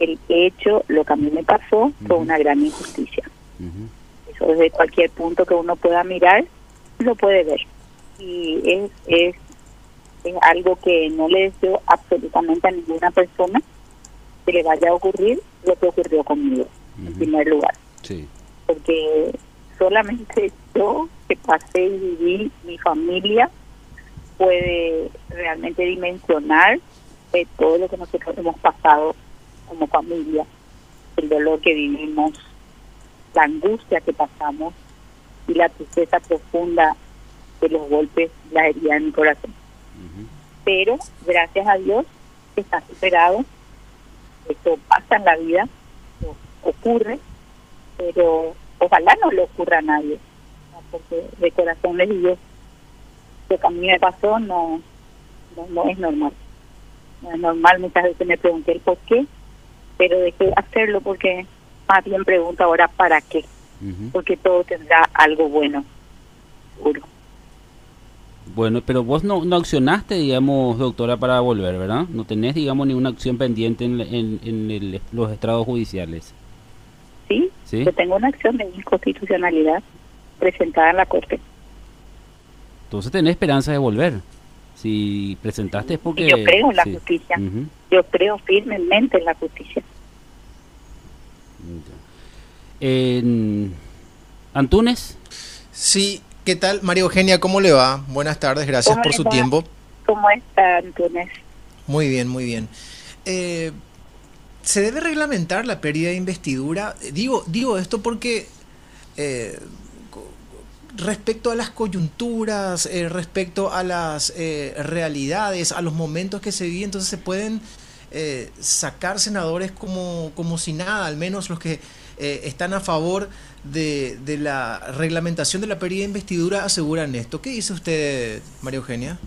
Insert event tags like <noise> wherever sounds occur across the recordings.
el hecho, lo que a mí me pasó, fue una gran injusticia. Eso desde cualquier punto que uno pueda mirar, lo puede ver. Y es, es, es algo que no le deseo absolutamente a ninguna persona que le vaya a ocurrir lo que ocurrió conmigo, en primer lugar. Sí. Porque solamente <laughs> yo que pasé y viví mi familia puede realmente dimensionar de todo lo que nosotros hemos pasado como familia, el dolor que vivimos, la angustia que pasamos y la tristeza profunda de los golpes, la herida en mi corazón. Pero gracias a Dios está superado, esto pasa en la vida, ocurre, pero ojalá no le ocurra a nadie, porque de corazón les digo, lo que a mí me pasó no, no, es normal. No es normal, muchas veces me pregunté el por qué, pero dejé hacerlo porque más bien pregunto ahora para qué, porque todo tendrá algo bueno, seguro. Bueno, pero vos no, no accionaste, digamos, doctora, para volver, ¿verdad? No tenés, digamos, ninguna acción pendiente en, en, los estrados judiciales. Sí, ¿Sí? yo tengo una acción de inconstitucionalidad presentada en la Corte. Entonces tenés esperanza de volver. Si presentaste es porque... Yo creo en la justicia. Yo creo firmemente en la justicia. En... ¿Antunes? Sí, ¿qué tal? María Eugenia, ¿cómo le va? Buenas tardes, gracias por su tiempo. ¿Cómo está, Antunes? Muy bien, muy bien. Eh, ¿Se debe reglamentar la pérdida de investidura? Digo, digo esto porque eh, respecto a las coyunturas, eh, respecto a las eh, realidades, a los momentos que se viven, entonces se pueden eh, sacar senadores como, como si nada, al menos los que están a favor de, de, la reglamentación de la pérdida de investidura aseguran esto. ¿Qué dice usted, María Eugenia?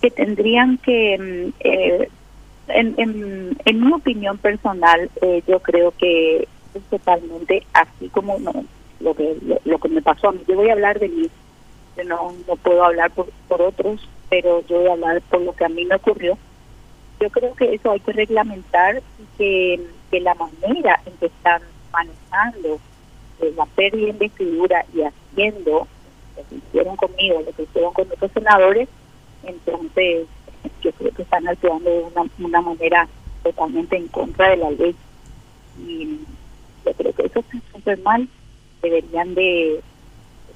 Que tendrían que, mm, en, en, en mi opinión personal, yo creo que totalmente así como no, lo que lo, que me pasó a mí. Yo voy a hablar de mí, no, no puedo hablar por, por otros, pero yo voy a hablar por lo que a mí me ocurrió. Yo creo que eso hay que reglamentar y que, la manera en que están manejando eh, la pérdida de investidura y haciendo lo que hicieron conmigo, lo que hicieron con otros senadores, entonces yo creo que están actuando de una, una manera totalmente en contra de la ley. Y yo creo que eso está súper mal, deberían de,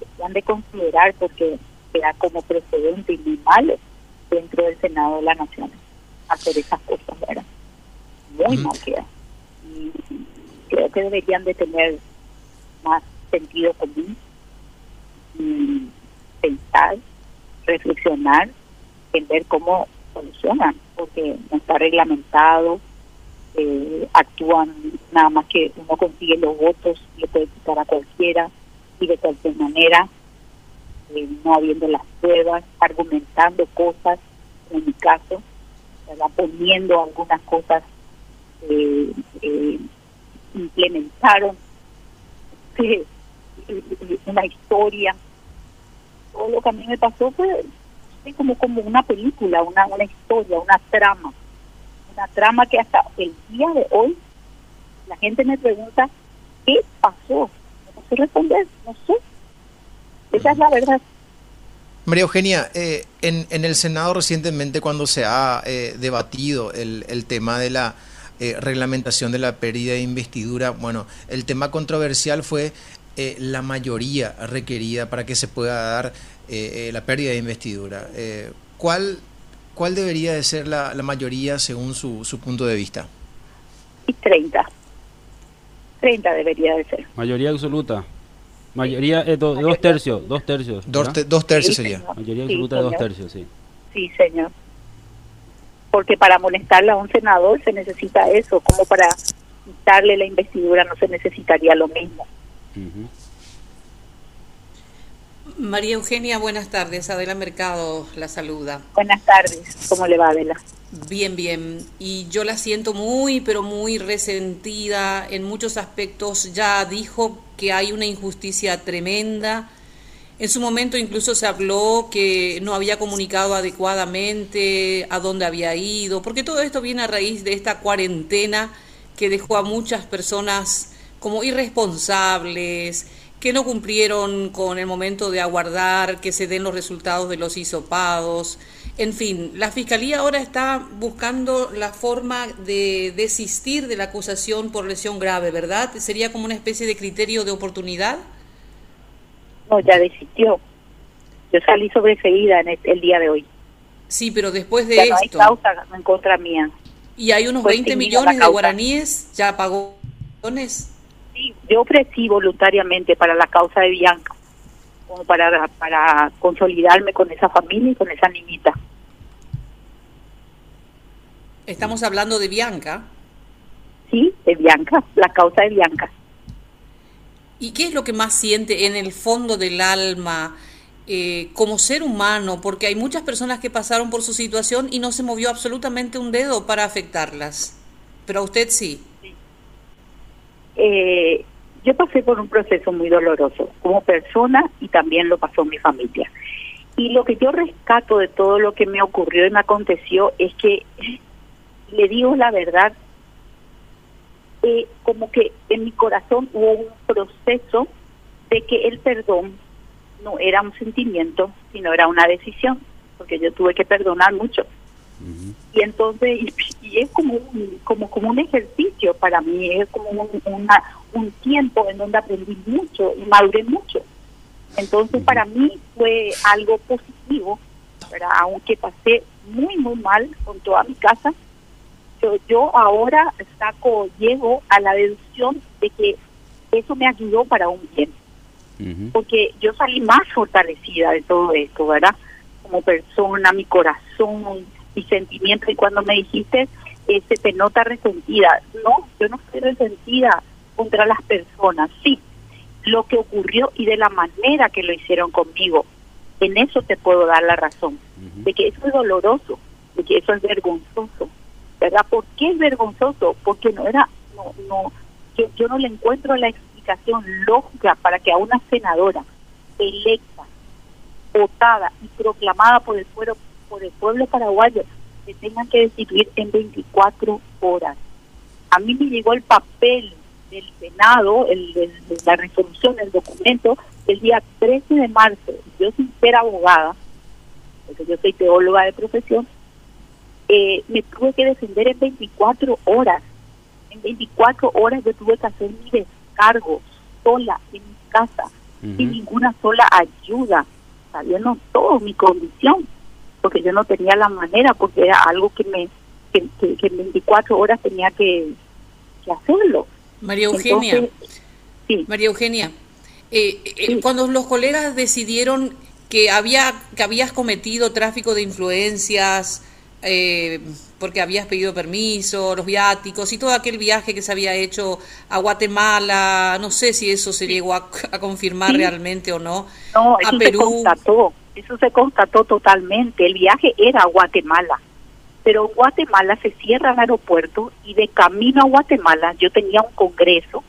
deberían de considerar porque queda como precedente y muy mal dentro del Senado de la Nación hacer esas cosas, ¿verdad? Muy mal queda. Y creo que deberían de tener más sentido común y pensar, reflexionar en ver cómo solucionan, porque no está reglamentado, eh, actúan nada más que uno consigue los votos, le puede quitar a cualquiera y de cualquier manera, eh, no habiendo las pruebas, argumentando cosas, en mi caso, poniendo algunas cosas eh, eh implementaron <laughs> una historia. Todo lo que a mí me pasó fue como, como una película, una, una historia, una trama una trama que hasta el día de hoy la gente me pregunta, ¿qué pasó? No sé responder, no sé. Esa es la verdad. María Eugenia, eh, en, en el Senado recientemente cuando se ha eh, debatido el, el tema de la eh, reglamentación de la pérdida de investidura, bueno, el tema controversial fue la mayoría requerida para que se pueda dar la pérdida de investidura. ¿Cuál ¿cuál debería de ser la, la mayoría según su, su punto de vista? Y 30. 30 debería de ser. Mayoría absoluta. Mayoría, eh, dos tercios, dos tercios. Dos, dos tercios sería. Mayoría absoluta de dos tercios, sí. Sí, señor. Porque para molestarle a un senador se necesita eso, como para quitarle la investidura no se necesitaría lo mismo. María Eugenia, buenas tardes. Adela Mercado la saluda. Buenas tardes. ¿Cómo le va, Adela? Bien, bien. Y yo la siento muy, pero muy resentida en muchos aspectos. Ya dijo que hay una injusticia tremenda En su momento incluso se habló que no había comunicado adecuadamente a dónde había ido, porque todo esto viene a raíz de esta cuarentena que dejó a muchas personas como irresponsables, que no cumplieron con el momento de aguardar que se den los resultados de los hisopados. En fin, la Fiscalía ahora está buscando la forma de desistir de la acusación por lesión grave, ¿verdad? ¿Sería como una especie de criterio de oportunidad? No, ya desistió. Yo salí sobreseída en el, día de hoy. Sí, pero después de ya esto... No hay causa en contra mía. Y hay unos 20 millones de guaraníes, ¿ya pagó? Sí, yo ofrecí voluntariamente para la causa de Bianca, como para, para consolidarme con esa familia y con esa niñita. Estamos hablando de Bianca. Sí, de Bianca, la causa de Bianca. ¿Y qué es lo que más siente en el fondo del alma eh, como ser humano? Porque hay muchas personas que pasaron por su situación y no se movió absolutamente un dedo para afectarlas. Pero a usted sí. Eh, yo pasé por un proceso muy doloroso como persona y también lo pasó mi familia. Y lo que yo rescato de todo lo que me ocurrió y me aconteció es que le digo la verdad, eh, como que en mi corazón hubo un proceso de que el perdón no era un sentimiento, sino era una decisión, porque yo tuve que perdonar mucho. Y entonces, y, es como un, como, como un ejercicio para mí, es como un, una, un tiempo en donde aprendí mucho y maduré mucho. Entonces, para mí fue algo positivo, aunque pasé muy, muy mal con toda mi casa, yo, ahora saco, llego a la deducción de que eso me ayudó para un bien. Porque yo salí más fortalecida de todo esto, ¿verdad? Como persona, mi corazón, mi sentimiento. Y cuando me dijiste, eh, se te nota resentida. No, yo no estoy resentida contra las personas. Sí, lo que ocurrió y de la manera que lo hicieron conmigo. En eso te puedo dar la razón. De que eso es doloroso, de que eso es vergonzoso ¿verdad? ¿Por qué es vergonzoso? Porque no era, no, no, yo, yo no le encuentro la explicación lógica para que a una senadora electa, votada y proclamada por el pueblo, por el pueblo paraguayo se tengan que destituir en 24 horas. A mí me llegó el papel del Senado, el, la resolución, el documento, el día 13 de marzo. Yo sin ser abogada, porque yo soy teóloga de profesión, eh, me tuve que defender en 24 horas. En 24 horas yo tuve que hacer mi descargo sola en mi casa, sin ninguna sola ayuda, sabiendo todo mi condición, porque yo no tenía la manera, porque era algo que me que, en 24 horas tenía que, hacerlo. María Eugenia, sí. María Eugenia, eh, eh, cuando los colegas decidieron que había que habías cometido tráfico de influencias, eh, porque habías pedido permiso, los viáticos y todo aquel viaje que se había hecho a Guatemala, no sé si eso se llegó a, confirmar realmente o no, no eso Se constató, eso se constató totalmente, el viaje era a Guatemala, pero en Guatemala se cierra el aeropuerto y de camino a Guatemala yo tenía un congreso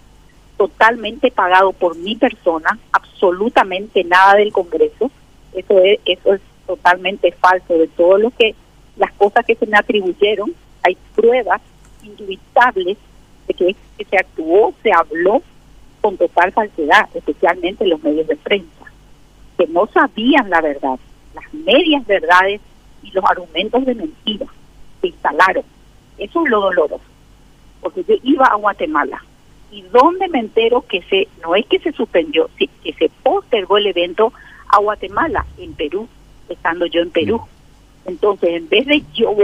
totalmente pagado por mi persona, absolutamente nada del congreso, eso es, eso es totalmente falso. De todo lo que las cosas que se me atribuyeron, hay pruebas indubitables de que, se actuó, se habló con total falsedad, especialmente los medios de prensa, que no sabían la verdad, las medias verdades y los argumentos de mentira se instalaron. Eso es lo doloroso, porque yo iba a Guatemala y donde me entero que se, no es que se suspendió, sí, que se postergó el evento a Guatemala, en Perú, estando yo en Perú. Entonces, en vez de yo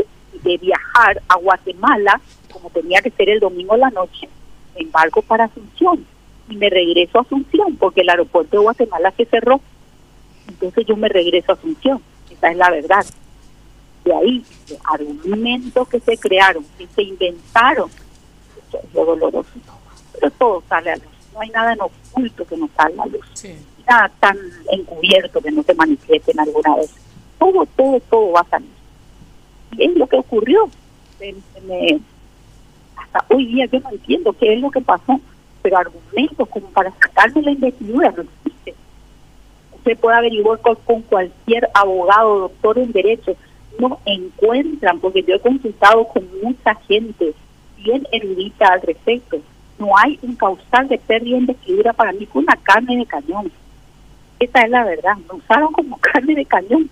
de viajar a Guatemala, como tenía que ser el domingo en la noche, me embarco para Asunción y me regreso a Asunción porque el aeropuerto de Guatemala se cerró. Entonces yo me regreso a Asunción, esa es la verdad. De ahí, argumentos que se crearon, que se inventaron, eso es lo doloroso. Pero todo sale a luz, no hay nada en oculto que no salga a luz, nada tan encubierto que no se manifieste en alguna vez todo, todo, todo va a salir. Y es lo que ocurrió. hasta hoy día yo no entiendo qué es lo que pasó, pero argumentos como para sacarme la investidura no existen. Usted puede averiguar con, cualquier abogado, doctor en derecho, no encuentran, porque yo he consultado con mucha gente bien erudita al respecto, no hay un causal de pérdida de investidura para mí con una carne de cañón. Esa es la verdad, me usaron como <laughs> carne de cañón.